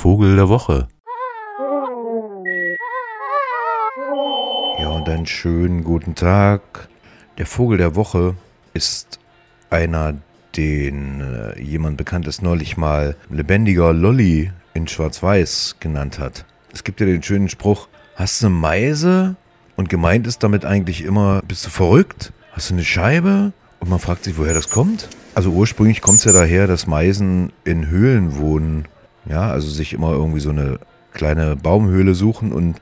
Vogel der Woche. Ja, und einen schönen guten Tag. Der Vogel der Woche ist einer, den äh, jemand Bekanntes neulich mal lebendiger Lolly in Schwarz-Weiß genannt hat. Es gibt ja den schönen Spruch, hast du eine Meise? Und gemeint ist damit eigentlich immer, bist du verrückt? Hast du eine Scheibe? Und man fragt sich, woher das kommt. Also ursprünglich kommt es ja daher, dass Meisen in Höhlen wohnen. Ja, also sich immer irgendwie so eine kleine Baumhöhle suchen und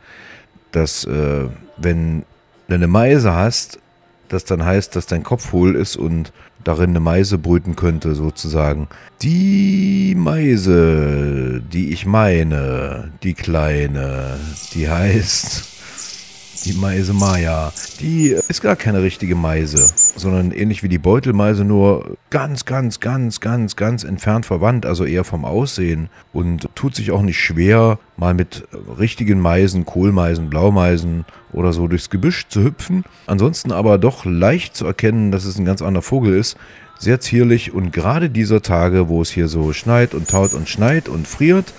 dass, äh, wenn du eine Meise hast, das dann heißt, dass dein Kopf hohl ist und darin eine Meise brüten könnte, sozusagen. Die Meise, die ich meine, die kleine, die heißt die Meise Maya. Die ist gar keine richtige Meise, sondern ähnlich wie die Beutelmeise, nur ganz, ganz, ganz, ganz, ganz entfernt verwandt, also eher vom Aussehen. Und tut sich auch nicht schwer, mal mit richtigen Meisen, Kohlmeisen, Blaumeisen oder so durchs Gebüsch zu hüpfen. Ansonsten aber doch leicht zu erkennen, dass es ein ganz anderer Vogel ist. Sehr zierlich und gerade dieser Tage, wo es hier so schneit und taut und schneit und friert,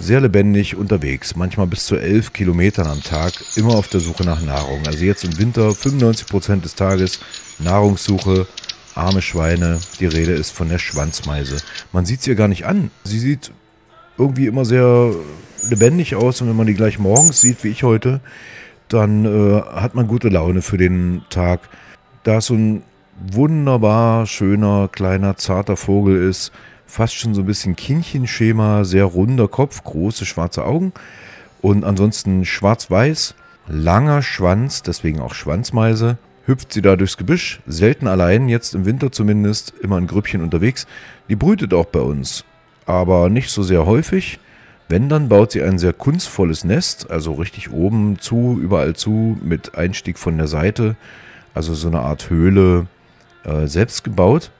sehr lebendig unterwegs, manchmal bis zu 11 Kilometern am Tag, immer auf der Suche nach Nahrung. Also jetzt im Winter 95 Prozent des Tages Nahrungssuche, arme Schweine, die Rede ist von der Schwanzmeise. Man sieht sie ja gar nicht an. Sie sieht irgendwie immer sehr lebendig aus und wenn man die gleich morgens sieht, wie ich heute, dann äh, hat man gute Laune für den Tag. Da es so ein wunderbar schöner, kleiner, zarter Vogel ist, fast schon so ein bisschen Kindchenschema, sehr runder Kopf, große schwarze Augen und ansonsten schwarz-weiß, langer Schwanz, deswegen auch Schwanzmeise. Hüpft sie da durchs Gebüsch, selten allein, jetzt im Winter zumindest, immer in Grüppchen unterwegs. Die brütet auch bei uns, aber nicht so sehr häufig. Wenn, dann baut sie ein sehr kunstvolles Nest, also richtig oben zu, überall zu, mit Einstieg von der Seite, also so eine Art Höhle, äh, selbst gebaut.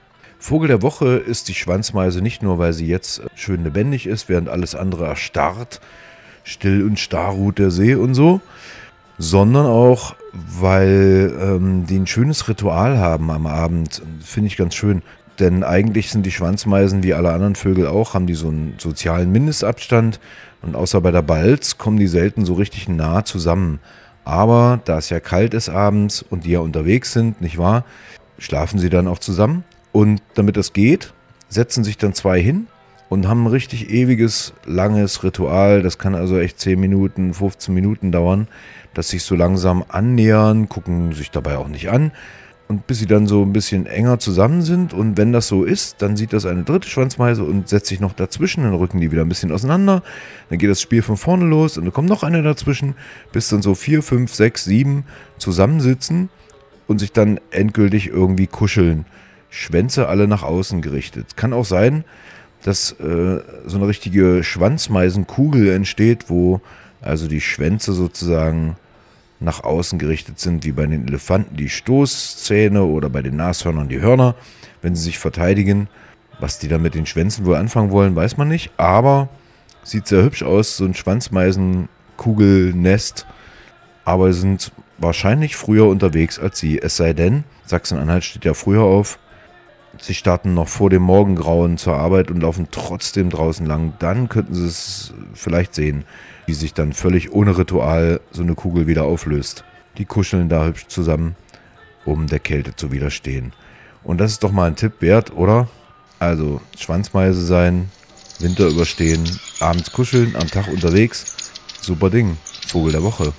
Vogel der Woche ist die Schwanzmeise nicht nur, weil sie jetzt schön lebendig ist, während alles andere erstarrt, still und starr ruht der See und so, sondern auch, weil ähm, die ein schönes Ritual haben am Abend. Finde ich ganz schön. Denn eigentlich sind die Schwanzmeisen wie alle anderen Vögel auch, haben die so einen sozialen Mindestabstand und außer bei der Balz kommen die selten so richtig nah zusammen. Aber da es ja kalt ist abends und die ja unterwegs sind, nicht wahr, schlafen sie dann auch zusammen und damit das geht, setzen sich dann zwei hin und haben ein richtig ewiges, langes Ritual. Das kann also echt 10 Minuten, 15 Minuten dauern, dass sich so langsam annähern, gucken sich dabei auch nicht an. Und bis sie dann so ein bisschen enger zusammen sind. Und wenn das so ist, dann sieht das eine dritte Schwanzmeise und setzt sich noch dazwischen. Dann rücken die wieder ein bisschen auseinander. Dann geht das Spiel von vorne los und dann kommt noch eine dazwischen, bis dann so vier, fünf, sechs, sieben zusammensitzen und sich dann endgültig irgendwie kuscheln. Schwänze alle nach außen gerichtet. Kann auch sein, dass äh, so eine richtige Schwanzmeisenkugel entsteht, wo also die Schwänze sozusagen nach außen gerichtet sind, wie bei den Elefanten die Stoßzähne oder bei den Nashörnern die Hörner, wenn sie sich verteidigen. Was die dann mit den Schwänzen wohl anfangen wollen, weiß man nicht, aber sieht sehr hübsch aus, so ein Schwanzmeisenkugelnest. Aber sind wahrscheinlich früher unterwegs als sie, es sei denn, Sachsen-Anhalt steht ja früher auf, Sie starten noch vor dem Morgengrauen zur Arbeit und laufen trotzdem draußen lang. Dann könnten Sie es vielleicht sehen, wie sich dann völlig ohne Ritual so eine Kugel wieder auflöst. Die kuscheln da hübsch zusammen, um der Kälte zu widerstehen. Und das ist doch mal ein Tipp wert, oder? Also Schwanzmeise sein, Winter überstehen, abends kuscheln, am Tag unterwegs. Super Ding. Vogel der Woche.